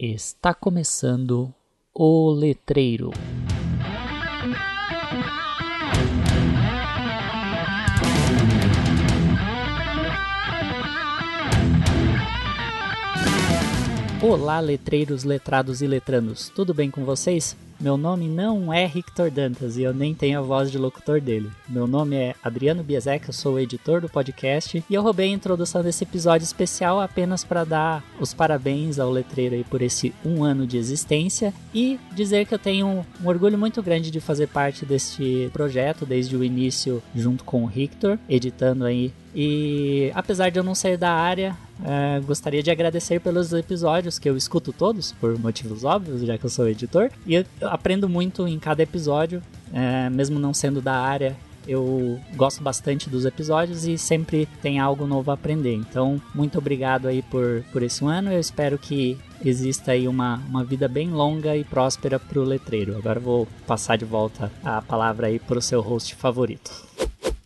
Está começando o letreiro. Olá, letreiros, letrados e letrandos, tudo bem com vocês? Meu nome não é Victor Dantas e eu nem tenho a voz de locutor dele. Meu nome é Adriano Biesek, eu sou o editor do podcast e eu roubei a introdução desse episódio especial apenas para dar os parabéns ao letreiro aí por esse um ano de existência e dizer que eu tenho um orgulho muito grande de fazer parte deste projeto desde o início junto com o Victor, editando aí e apesar de eu não ser da área, é, gostaria de agradecer pelos episódios que eu escuto todos, por motivos óbvios, já que eu sou editor. E aprendo muito em cada episódio, é, mesmo não sendo da área. Eu gosto bastante dos episódios e sempre tem algo novo a aprender. Então, muito obrigado aí por, por esse ano. Eu espero que exista aí uma, uma vida bem longa e próspera para o letreiro. Agora vou passar de volta a palavra aí para o seu host favorito.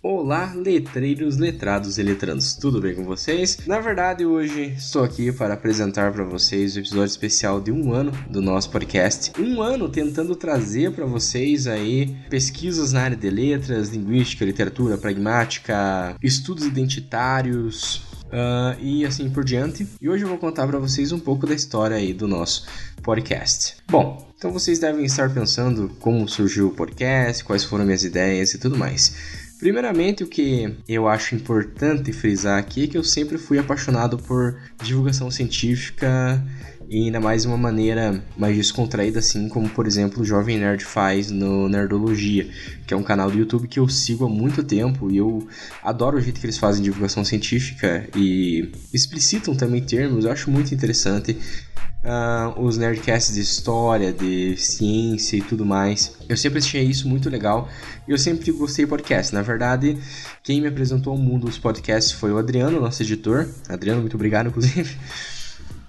Olá, letreiros, letrados e letrandos, tudo bem com vocês? Na verdade, hoje estou aqui para apresentar para vocês o episódio especial de um ano do nosso podcast. Um ano tentando trazer para vocês aí pesquisas na área de letras, linguística, literatura, pragmática, estudos identitários, Uh, e assim por diante. E hoje eu vou contar para vocês um pouco da história aí do nosso podcast. Bom, então vocês devem estar pensando como surgiu o podcast, quais foram minhas ideias e tudo mais. Primeiramente, o que eu acho importante frisar aqui é que eu sempre fui apaixonado por divulgação científica e ainda mais de uma maneira mais descontraída, assim como, por exemplo, o Jovem Nerd faz no Nerdologia, que é um canal do YouTube que eu sigo há muito tempo e eu adoro o jeito que eles fazem divulgação científica e explicitam também termos, eu acho muito interessante uh, os nerdcasts de história, de ciência e tudo mais. Eu sempre achei isso muito legal e eu sempre gostei de podcast. Na verdade, quem me apresentou ao mundo dos podcasts foi o Adriano, nosso editor. Adriano, muito obrigado, inclusive.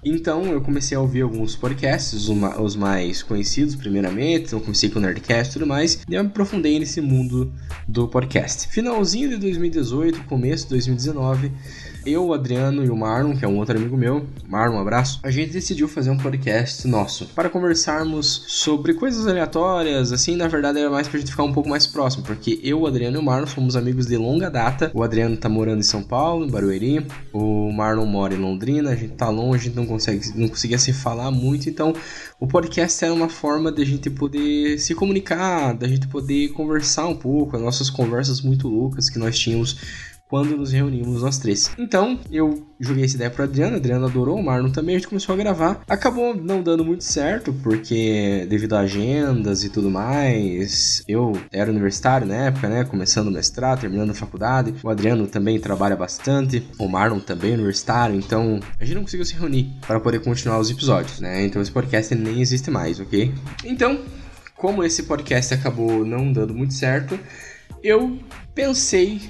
Então eu comecei a ouvir alguns podcasts, os mais conhecidos primeiramente, então comecei com o Nerdcast e tudo mais, e eu me aprofundei nesse mundo do podcast. Finalzinho de 2018, começo de 2019, eu, o Adriano e o Marlon, que é um outro amigo meu, Marlon, um abraço, a gente decidiu fazer um podcast nosso para conversarmos sobre coisas aleatórias, assim, na verdade era mais pra gente ficar um pouco mais próximo, porque eu, o Adriano e o Marlon somos amigos de longa data. O Adriano tá morando em São Paulo, em Barueri, o Marlon mora em Londrina, a gente tá longe, a gente não consegue, não conseguia se falar muito, então o podcast era uma forma de a gente poder se comunicar, da gente poder conversar um pouco, as nossas conversas muito loucas que nós tínhamos quando nos reunimos nós três. Então, eu joguei essa ideia pro Adriano, Adriano adorou, o Marlon também, a gente começou a gravar. Acabou não dando muito certo, porque devido a agendas e tudo mais, eu era universitário na época, né, começando o mestrado, terminando a faculdade. O Adriano também trabalha bastante, o Marlon também é universitário, então a gente não conseguiu se reunir para poder continuar os episódios, né? Então esse podcast nem existe mais, ok? Então, como esse podcast acabou não dando muito certo, eu pensei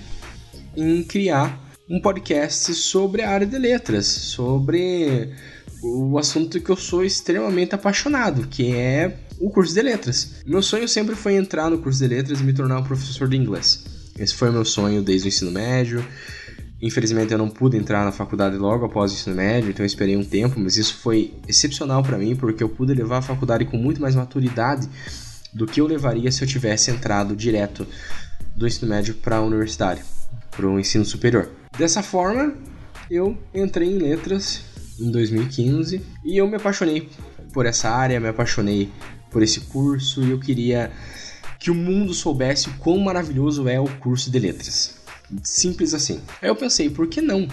em criar um podcast sobre a área de letras, sobre o assunto que eu sou extremamente apaixonado, que é o curso de letras. Meu sonho sempre foi entrar no curso de letras e me tornar um professor de inglês. Esse foi meu sonho desde o ensino médio. Infelizmente eu não pude entrar na faculdade logo após o ensino médio, então eu esperei um tempo, mas isso foi excepcional para mim porque eu pude levar a faculdade com muito mais maturidade do que eu levaria se eu tivesse entrado direto do ensino médio para a universidade para o ensino superior. Dessa forma, eu entrei em letras em 2015 e eu me apaixonei por essa área, me apaixonei por esse curso e eu queria que o mundo soubesse quão maravilhoso é o curso de letras. Simples assim. Aí eu pensei, por que não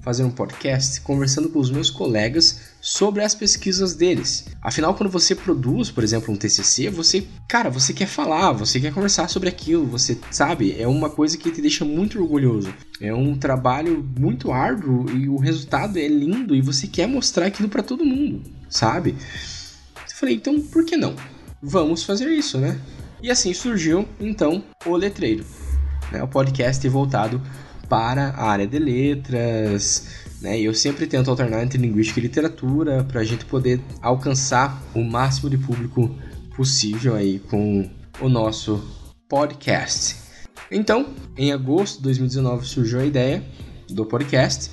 fazer um podcast conversando com os meus colegas sobre as pesquisas deles. Afinal, quando você produz, por exemplo, um TCC, você, cara, você quer falar, você quer conversar sobre aquilo, você sabe, é uma coisa que te deixa muito orgulhoso. É um trabalho muito árduo e o resultado é lindo e você quer mostrar aquilo para todo mundo, sabe? Eu falei, então por que não? Vamos fazer isso, né? E assim surgiu, então, o Letreiro, né? o podcast voltado para a área de letras, né? E eu sempre tento alternar entre linguística e literatura para a gente poder alcançar o máximo de público possível aí com o nosso podcast. Então, em agosto de 2019 surgiu a ideia do podcast.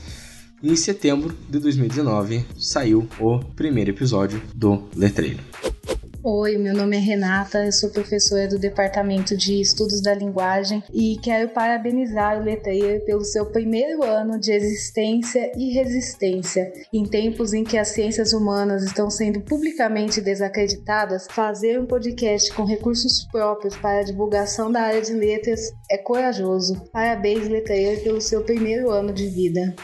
em setembro de 2019 saiu o primeiro episódio do Letreiro. Oi, meu nome é Renata, eu sou professora do Departamento de Estudos da Linguagem e quero parabenizar o Letreiro pelo seu primeiro ano de existência e resistência. Em tempos em que as ciências humanas estão sendo publicamente desacreditadas, fazer um podcast com recursos próprios para a divulgação da área de letras é corajoso. Parabéns, Letreiro, pelo seu primeiro ano de vida.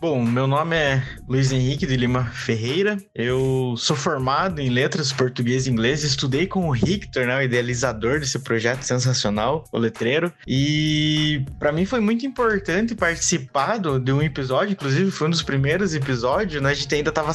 Bom, meu nome é Luiz Henrique de Lima Ferreira. Eu sou formado em letras português e inglês. Estudei com o Victor, né, o idealizador desse projeto sensacional, o letreiro. E para mim foi muito importante participar do, de um episódio. Inclusive, foi um dos primeiros episódios, né? A gente ainda tava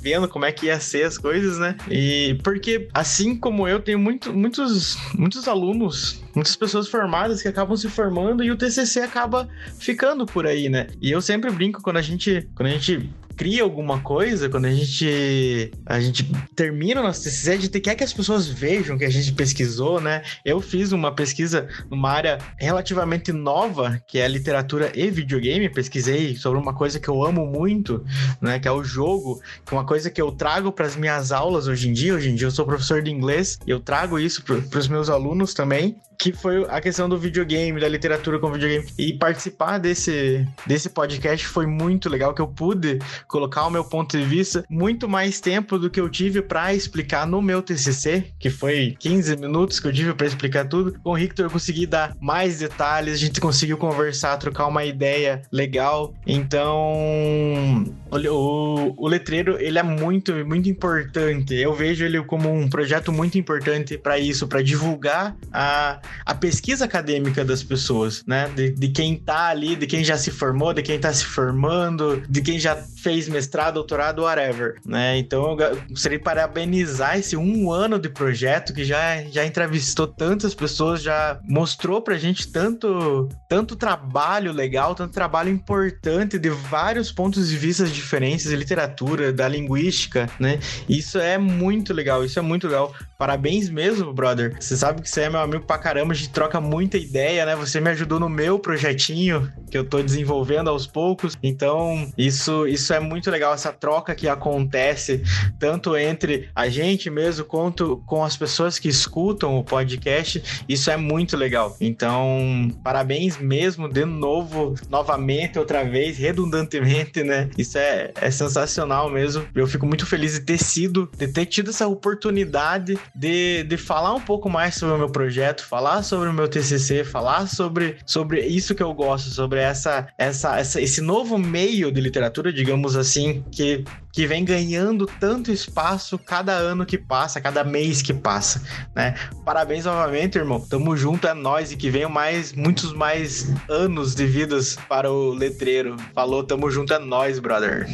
vendo como é que ia ser as coisas, né? E porque, assim como eu, tenho muito, muitos, muitos alunos muitas pessoas formadas que acabam se formando e o TCC acaba ficando por aí, né? E eu sempre brinco quando a gente, quando a gente cria alguma coisa, quando a gente a gente termina o nosso TCC, a gente quer que as pessoas vejam que a gente pesquisou, né? Eu fiz uma pesquisa numa área relativamente nova, que é literatura e videogame, pesquisei sobre uma coisa que eu amo muito, né, que é o jogo, que é uma coisa que eu trago para as minhas aulas hoje em dia, hoje em dia eu sou professor de inglês, e eu trago isso para os meus alunos também, que foi a questão do videogame, da literatura com videogame. E participar desse, desse podcast foi muito legal, que eu pude colocar o meu ponto de vista muito mais tempo do que eu tive para explicar no meu TCC, que foi 15 minutos que eu tive para explicar tudo. Com o Victor eu consegui dar mais detalhes, a gente conseguiu conversar, trocar uma ideia legal. Então, o, o, o letreiro, ele é muito, muito importante. Eu vejo ele como um projeto muito importante para isso, para divulgar a, a pesquisa acadêmica das pessoas, né? De, de quem tá ali, de quem já se formou, de quem tá se formando, de quem já fez mestrado, doutorado, whatever, né? Então eu gostaria de parabenizar esse um ano de projeto que já, já entrevistou tantas pessoas, já mostrou pra gente tanto, tanto trabalho legal, tanto trabalho importante de vários pontos de vista diferentes, de literatura, da linguística, né? Isso é muito legal, isso é muito legal. Parabéns mesmo, brother. Você sabe que você é meu amigo pra caramba, a gente troca muita ideia, né? Você me ajudou no meu projetinho que eu tô desenvolvendo aos poucos. Então, isso, isso é muito legal, essa troca que acontece tanto entre a gente mesmo quanto com as pessoas que escutam o podcast. Isso é muito legal. Então, parabéns mesmo de novo, novamente, outra vez, redundantemente, né? Isso é, é sensacional mesmo. Eu fico muito feliz de ter sido, de ter tido essa oportunidade de, de falar um pouco mais sobre o meu projeto, falar sobre o meu TCC, falar sobre, sobre isso que eu gosto, sobre essa, essa, essa, esse novo meio de literatura, digamos assim, que, que vem ganhando tanto espaço cada ano que passa, cada mês que passa, né? Parabéns novamente, irmão. Tamo junto, é nós e que venham mais, muitos mais anos de vidas para o letreiro. Falou, tamo junto, é nós, brother.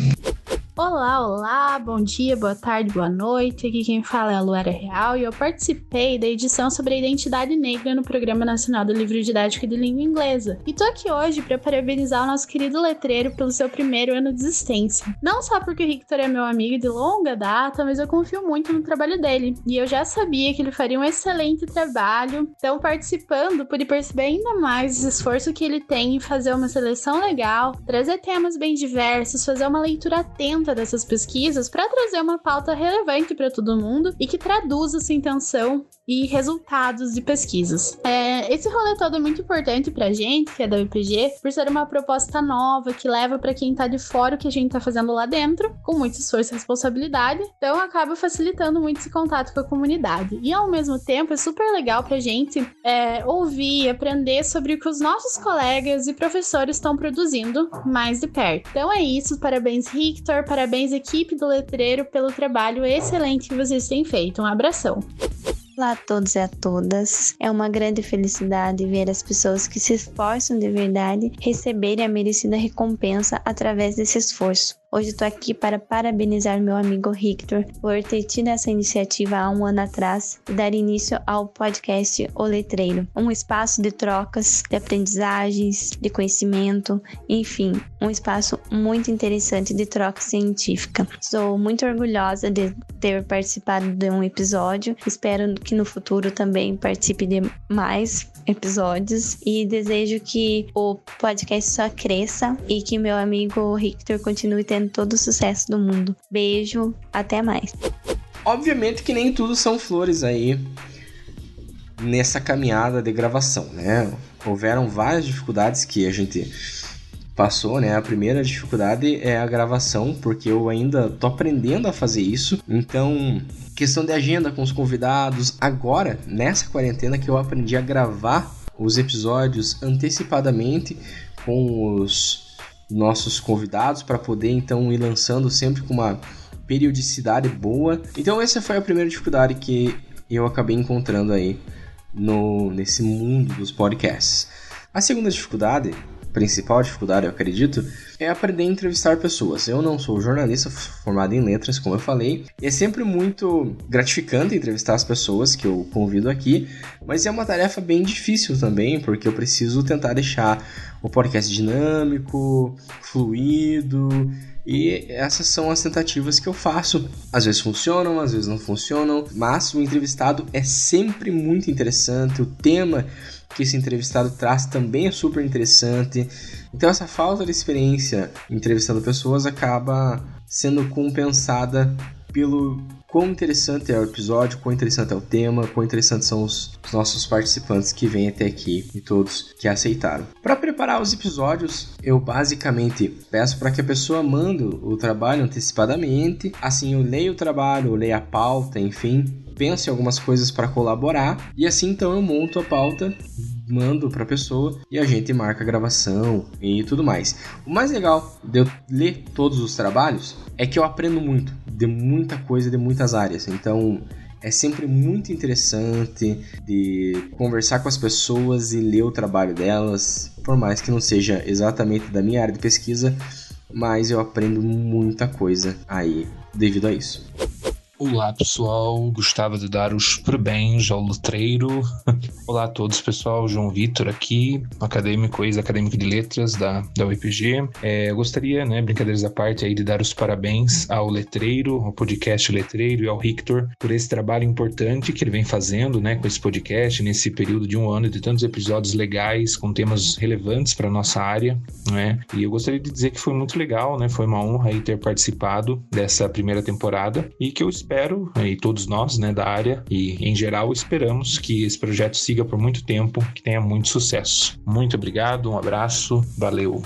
Olá, olá, bom dia, boa tarde, boa noite. Aqui quem fala é a Luara Real e eu participei da edição sobre a identidade negra no Programa Nacional do Livro Didático de Língua Inglesa. E tô aqui hoje para parabenizar o nosso querido letreiro pelo seu primeiro ano de existência. Não só porque o Victor é meu amigo de longa data, mas eu confio muito no trabalho dele. E eu já sabia que ele faria um excelente trabalho. Então, participando, pude perceber ainda mais o esforço que ele tem em fazer uma seleção legal, trazer temas bem diversos, fazer uma leitura atenta dessas pesquisas para trazer uma pauta relevante para todo mundo e que traduza sua intenção e resultados de pesquisas. É, esse rolê todo é muito importante para a gente, que é da UPG, por ser uma proposta nova que leva para quem está de fora o que a gente está fazendo lá dentro, com muito esforço e responsabilidade, então acaba facilitando muito esse contato com a comunidade. E ao mesmo tempo é super legal para a gente é, ouvir aprender sobre o que os nossos colegas e professores estão produzindo mais de perto. Então é isso, parabéns Victor, Parabéns, equipe do Letreiro, pelo trabalho excelente que vocês têm feito. Um abração. Olá a todos e a todas. É uma grande felicidade ver as pessoas que se esforçam de verdade receberem a merecida recompensa através desse esforço. Hoje estou aqui para parabenizar meu amigo Victor por ter tido essa iniciativa há um ano atrás e dar início ao podcast O Letreiro, um espaço de trocas, de aprendizagens, de conhecimento, enfim, um espaço muito interessante de troca científica. Sou muito orgulhosa de ter participado de um episódio, espero que no futuro também participe de mais episódios e desejo que o podcast só cresça e que meu amigo Victor continue tendo todo o sucesso do mundo. Beijo, até mais. Obviamente que nem tudo são flores aí nessa caminhada de gravação, né? Houveram várias dificuldades que a gente passou, né? A primeira dificuldade é a gravação, porque eu ainda tô aprendendo a fazer isso. Então, questão de agenda com os convidados. Agora, nessa quarentena que eu aprendi a gravar os episódios antecipadamente com os nossos convidados para poder então ir lançando sempre com uma periodicidade boa. Então essa foi a primeira dificuldade que eu acabei encontrando aí no nesse mundo dos podcasts. A segunda dificuldade principal dificuldade, eu acredito, é aprender a entrevistar pessoas. Eu não sou jornalista formado em letras, como eu falei, e é sempre muito gratificante entrevistar as pessoas que eu convido aqui, mas é uma tarefa bem difícil também, porque eu preciso tentar deixar o podcast dinâmico, fluido, e essas são as tentativas que eu faço. Às vezes funcionam, às vezes não funcionam, mas o entrevistado é sempre muito interessante, o tema que esse entrevistado traz também é super interessante. Então essa falta de experiência entrevistando pessoas acaba sendo compensada pelo quão interessante é o episódio, quão interessante é o tema, quão interessantes são os, nossos participantes que vêm até aqui e todos que aceitaram. Para preparar os episódios, eu basicamente peço para que a pessoa mande o trabalho antecipadamente, assim eu leio o trabalho, eu leio a pauta, enfim, penso em algumas coisas para colaborar e assim então eu monto a pauta mando para a pessoa e a gente marca a gravação e tudo mais. O mais legal de eu ler todos os trabalhos é que eu aprendo muito de muita coisa de muitas áreas. Então é sempre muito interessante de conversar com as pessoas e ler o trabalho delas, por mais que não seja exatamente da minha área de pesquisa, mas eu aprendo muita coisa aí devido a isso. Olá pessoal, gostava de dar os parabéns ao letreiro. Olá a todos pessoal, João Vitor aqui, acadêmico, ex-acadêmico de letras da, da UEPG. É, gostaria, né, brincadeiras à parte aí, de dar os parabéns ao letreiro, ao podcast Letreiro e ao Victor por esse trabalho importante que ele vem fazendo, né, com esse podcast nesse período de um ano de tantos episódios legais com temas relevantes para nossa área, né? E eu gostaria de dizer que foi muito legal, né? Foi uma honra aí ter participado dessa primeira temporada e que eu espero espero, e todos nós né, da área, e em geral esperamos que esse projeto siga por muito tempo, que tenha muito sucesso. Muito obrigado, um abraço, valeu!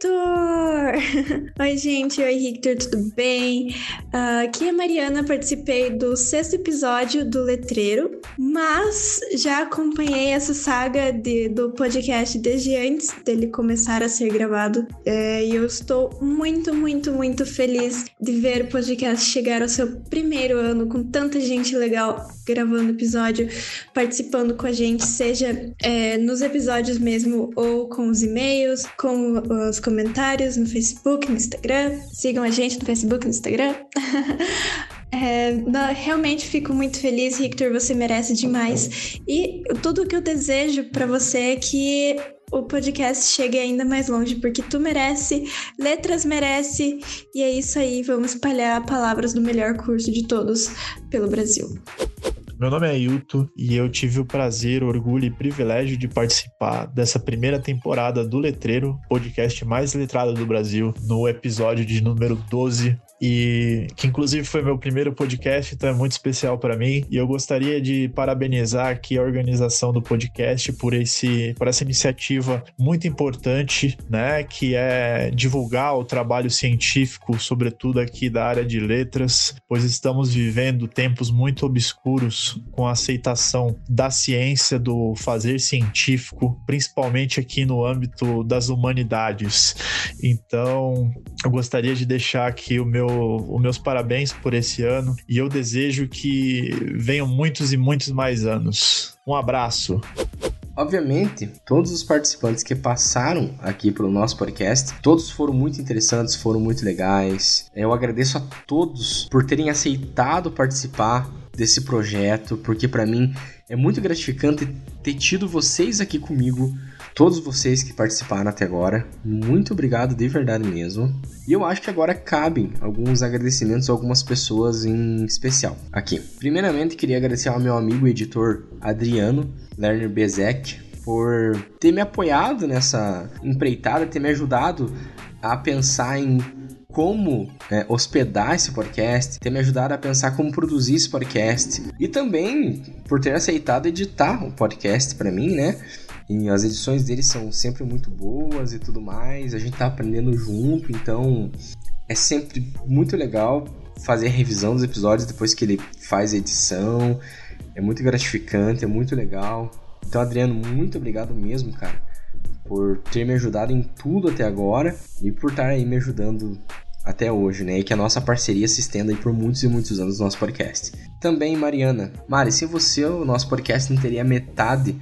Oi, gente. Oi, Victor, tudo bem? Uh, aqui é a Mariana, participei do sexto episódio do Letreiro, mas já acompanhei essa saga de, do podcast desde antes dele começar a ser gravado. É, e eu estou muito, muito, muito feliz de ver o podcast chegar ao seu primeiro ano com tanta gente legal gravando episódio, participando com a gente, seja é, nos episódios mesmo ou com os e-mails, com os comentários no Facebook, no Instagram. Sigam a gente no Facebook, no Instagram. É, não, realmente fico muito feliz, Victor. Você merece demais. E tudo o que eu desejo para você é que o podcast chegue ainda mais longe, porque tu merece, letras merece, e é isso aí. Vamos espalhar palavras do melhor curso de todos pelo Brasil. Meu nome é Ailton e eu tive o prazer, orgulho e privilégio de participar dessa primeira temporada do Letreiro, podcast mais letrado do Brasil, no episódio de número 12, e que inclusive foi meu primeiro podcast, então é muito especial para mim. E eu gostaria de parabenizar aqui a organização do podcast por esse por essa iniciativa muito importante, né, que é divulgar o trabalho científico, sobretudo aqui da área de letras, pois estamos vivendo tempos muito obscuros com a aceitação da ciência, do fazer científico, principalmente aqui no âmbito das humanidades. Então, eu gostaria de deixar aqui o meu os meus parabéns por esse ano e eu desejo que venham muitos e muitos mais anos. Um abraço. Obviamente, todos os participantes que passaram aqui pelo nosso podcast, todos foram muito interessantes, foram muito legais. Eu agradeço a todos por terem aceitado participar desse projeto, porque para mim é muito gratificante ter tido vocês aqui comigo todos vocês que participaram até agora. Muito obrigado de verdade mesmo. E eu acho que agora cabem alguns agradecimentos a algumas pessoas em especial aqui. Primeiramente, queria agradecer ao meu amigo editor Adriano Lerner Bezek por ter me apoiado nessa empreitada, ter me ajudado a pensar em como é, hospedar esse podcast, ter me ajudado a pensar como produzir esse podcast e também por ter aceitado editar o podcast para mim, né? E as edições dele são sempre muito boas e tudo mais. A gente tá aprendendo junto, então é sempre muito legal fazer a revisão dos episódios depois que ele faz a edição. É muito gratificante, é muito legal. Então, Adriano, muito obrigado mesmo, cara por ter me ajudado em tudo até agora e por estar aí me ajudando até hoje, né? E que a nossa parceria se estenda aí por muitos e muitos anos no nosso podcast. Também, Mariana. Mari, se você, o nosso podcast não teria metade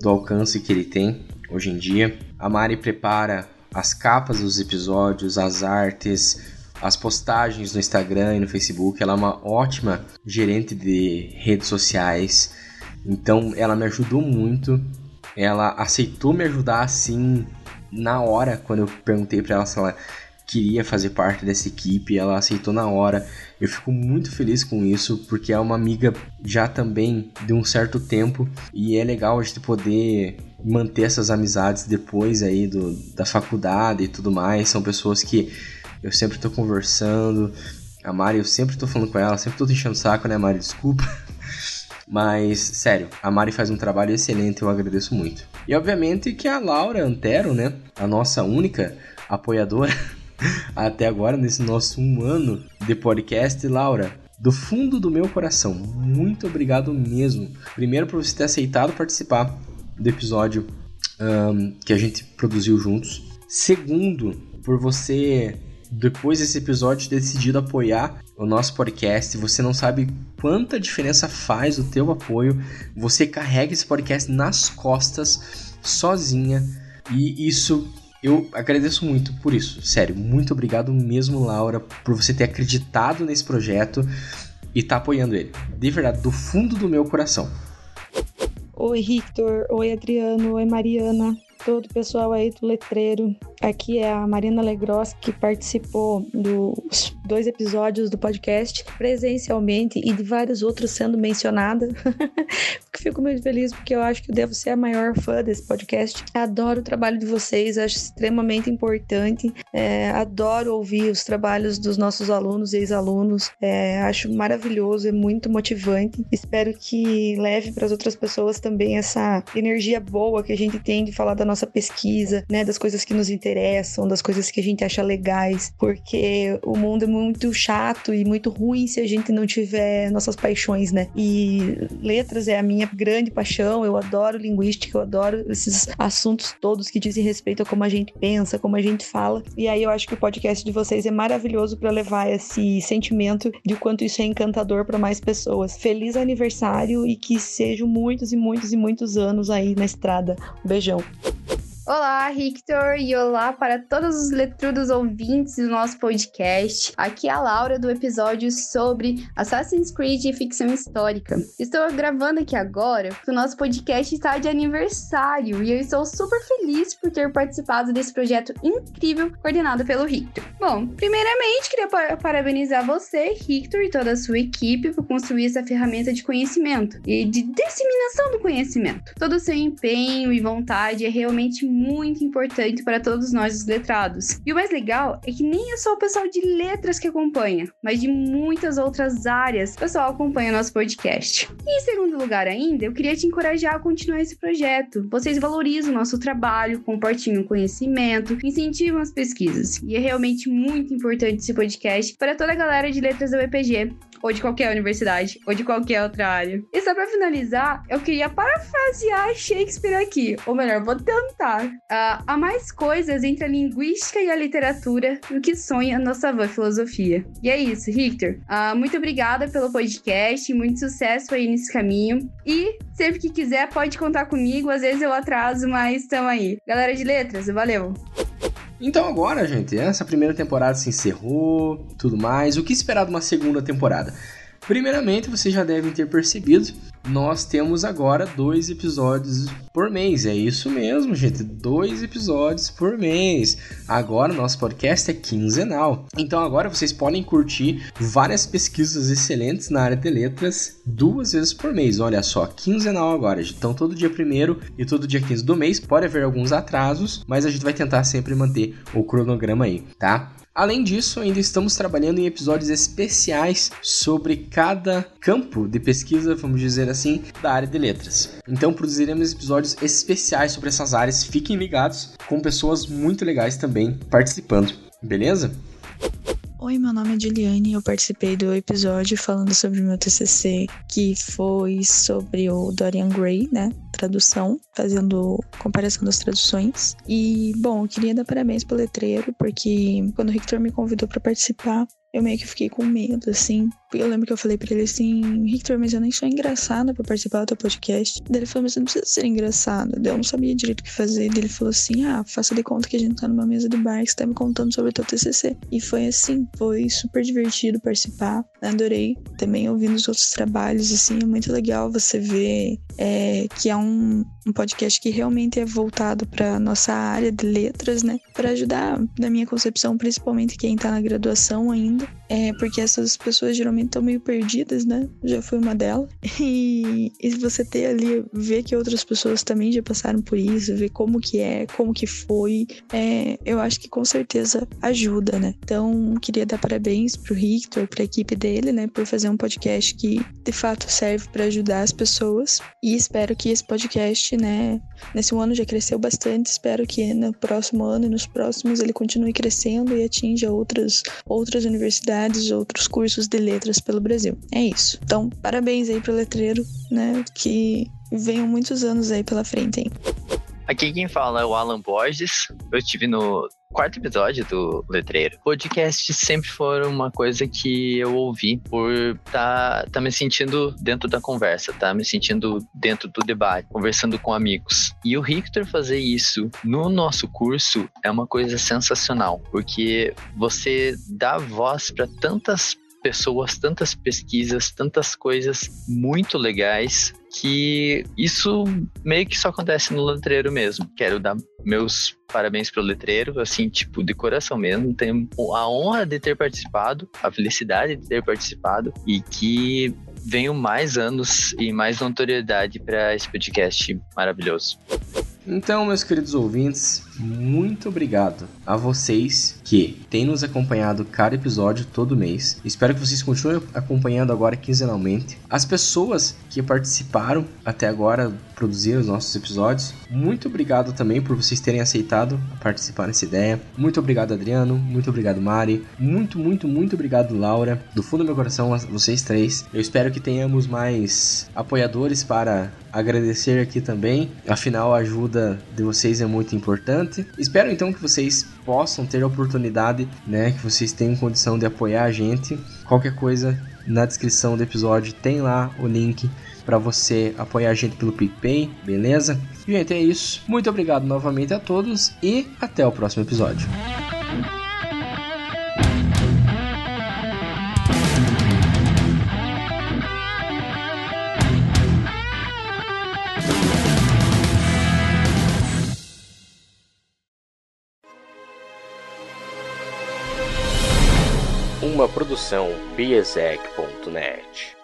do alcance que ele tem hoje em dia. A Mari prepara as capas dos episódios, as artes, as postagens no Instagram e no Facebook. Ela é uma ótima gerente de redes sociais. Então, ela me ajudou muito ela aceitou me ajudar assim na hora, quando eu perguntei para ela se ela queria fazer parte dessa equipe, ela aceitou na hora. Eu fico muito feliz com isso, porque é uma amiga já também de um certo tempo e é legal a gente poder manter essas amizades depois aí do, da faculdade e tudo mais. São pessoas que eu sempre tô conversando. A Mari, eu sempre tô falando com ela, sempre tô te enchendo o saco, né, Mari? Desculpa. Mas, sério, a Mari faz um trabalho excelente, eu agradeço muito. E obviamente que a Laura Antero, né, a nossa única apoiadora até agora nesse nosso um ano de podcast, Laura, do fundo do meu coração, muito obrigado mesmo. Primeiro por você ter aceitado participar do episódio um, que a gente produziu juntos. Segundo, por você depois desse episódio decidido apoiar o nosso podcast, você não sabe quanta diferença faz o teu apoio. Você carrega esse podcast nas costas sozinha e isso eu agradeço muito por isso. Sério, muito obrigado mesmo, Laura, por você ter acreditado nesse projeto e tá apoiando ele. De verdade, do fundo do meu coração. Oi, Victor. Oi, Adriano. Oi, Mariana todo o pessoal aí do letreiro. Aqui é a Marina Legros, que participou dos dois episódios do podcast presencialmente e de vários outros sendo mencionada. Fico muito feliz porque eu acho que eu devo ser a maior fã desse podcast. Adoro o trabalho de vocês, acho extremamente importante. É, adoro ouvir os trabalhos dos nossos alunos e ex-alunos. É, acho maravilhoso, é muito motivante. Espero que leve para as outras pessoas também essa energia boa que a gente tem de falar da nossa pesquisa, né, das coisas que nos interessam, das coisas que a gente acha legais, porque o mundo é muito chato e muito ruim se a gente não tiver nossas paixões, né? E letras é a minha grande paixão, eu adoro linguística, eu adoro esses assuntos todos que dizem respeito a como a gente pensa, como a gente fala. E aí eu acho que o podcast de vocês é maravilhoso para levar esse sentimento de quanto isso é encantador para mais pessoas. Feliz aniversário e que sejam muitos e muitos e muitos anos aí na estrada. Um beijão. Olá, Victor, e olá para todos os letrudos ouvintes do nosso podcast. Aqui é a Laura do episódio sobre Assassin's Creed e ficção histórica. Estou gravando aqui agora porque o nosso podcast está de aniversário e eu estou super feliz por ter participado desse projeto incrível coordenado pelo Victor. Bom, primeiramente queria parabenizar você, Victor, e toda a sua equipe por construir essa ferramenta de conhecimento e de disseminação do conhecimento. Todo o seu empenho e vontade é realmente muito importante para todos nós os letrados. E o mais legal é que nem é só o pessoal de letras que acompanha, mas de muitas outras áreas o pessoal acompanha nosso podcast. E em segundo lugar ainda, eu queria te encorajar a continuar esse projeto. Vocês valorizam o nosso trabalho, compartilham conhecimento, incentivam as pesquisas. E é realmente muito importante esse podcast para toda a galera de letras da UEPG ou de qualquer universidade, ou de qualquer outra área. E só pra finalizar, eu queria parafrasear Shakespeare aqui, ou melhor, vou tentar. Uh, há mais coisas entre a linguística e a literatura do que sonha nossa avó filosofia. E é isso, Victor. Uh, muito obrigada pelo podcast, muito sucesso aí nesse caminho. E sempre que quiser, pode contar comigo. Às vezes eu atraso, mas estamos aí. Galera de letras, valeu! Então agora, gente, essa primeira temporada se encerrou, tudo mais. O que esperar de uma segunda temporada? Primeiramente, vocês já devem ter percebido, nós temos agora dois episódios por mês. É isso mesmo, gente. Dois episódios por mês. Agora nosso podcast é quinzenal. Então agora vocês podem curtir várias pesquisas excelentes na área de letras duas vezes por mês. Olha só, quinzenal agora. Então todo dia primeiro e todo dia 15 do mês. Pode haver alguns atrasos, mas a gente vai tentar sempre manter o cronograma aí, tá? Além disso, ainda estamos trabalhando em episódios especiais sobre cada campo de pesquisa, vamos dizer assim, da área de letras. Então produziremos episódios especiais sobre essas áreas, fiquem ligados, com pessoas muito legais também participando, beleza? Oi, meu nome é Juliane e eu participei do episódio falando sobre o meu TCC, que foi sobre o Dorian Gray, né? Tradução, fazendo comparação das traduções. E, bom, eu queria dar parabéns pro letreiro, porque quando o Victor me convidou para participar, eu meio que fiquei com medo, assim, eu lembro que eu falei pra ele assim, Victor, mas eu nem sou engraçada pra participar do teu podcast. Daí ele falou, mas você não precisa ser engraçado. Daí eu não sabia direito o que fazer. Daí ele falou assim, ah, faça de conta que a gente tá numa mesa de bar que você tá me contando sobre o teu TCC. E foi assim, foi super divertido participar. Adorei. Também ouvindo os outros trabalhos, assim, é muito legal você ver é, que é um, um podcast que realmente é voltado para nossa área de letras, né? Para ajudar na minha concepção, principalmente quem tá na graduação ainda. É, porque essas pessoas geralmente estão meio perdidas, né? Já fui uma delas. E, e você ter ali, ver que outras pessoas também já passaram por isso, ver como que é, como que foi, é, eu acho que com certeza ajuda, né? Então, queria dar parabéns pro Victor, pra equipe dele, né? Por fazer um podcast que de fato serve para ajudar as pessoas. E espero que esse podcast, né? Nesse ano já cresceu bastante. Espero que no próximo ano e nos próximos ele continue crescendo e atinja outras, outras universidades, outros cursos de letras letras pelo Brasil. É isso. Então, parabéns aí pro letreiro, né? Que venham muitos anos aí pela frente, hein? Aqui quem fala é o Alan Borges. Eu estive no quarto episódio do Letreiro. Podcasts sempre foram uma coisa que eu ouvi por tá, tá me sentindo dentro da conversa, tá me sentindo dentro do debate, conversando com amigos. E o Victor fazer isso no nosso curso é uma coisa sensacional, porque você dá voz para tantas pessoas, tantas pesquisas, tantas coisas muito legais que isso meio que só acontece no letreiro mesmo. Quero dar meus parabéns pro letreiro, assim, tipo, de coração mesmo. Tenho a honra de ter participado, a felicidade de ter participado e que venham mais anos e mais notoriedade para esse podcast maravilhoso. Então, meus queridos ouvintes, muito obrigado a vocês que têm nos acompanhado cada episódio todo mês. Espero que vocês continuem acompanhando agora quinzenalmente. As pessoas que participaram até agora produzir os nossos episódios, muito obrigado também por vocês terem aceitado participar nessa ideia. Muito obrigado, Adriano. Muito obrigado, Mari. Muito, muito, muito obrigado, Laura. Do fundo do meu coração, vocês três. Eu espero que tenhamos mais apoiadores para agradecer aqui também. Afinal, a ajuda de vocês é muito importante. Espero então que vocês possam ter a oportunidade, né, que vocês tenham condição de apoiar a gente. Qualquer coisa na descrição do episódio tem lá o link para você apoiar a gente pelo PicPay, beleza? Gente, é isso. Muito obrigado novamente a todos e até o próximo episódio. Produção biesec.net.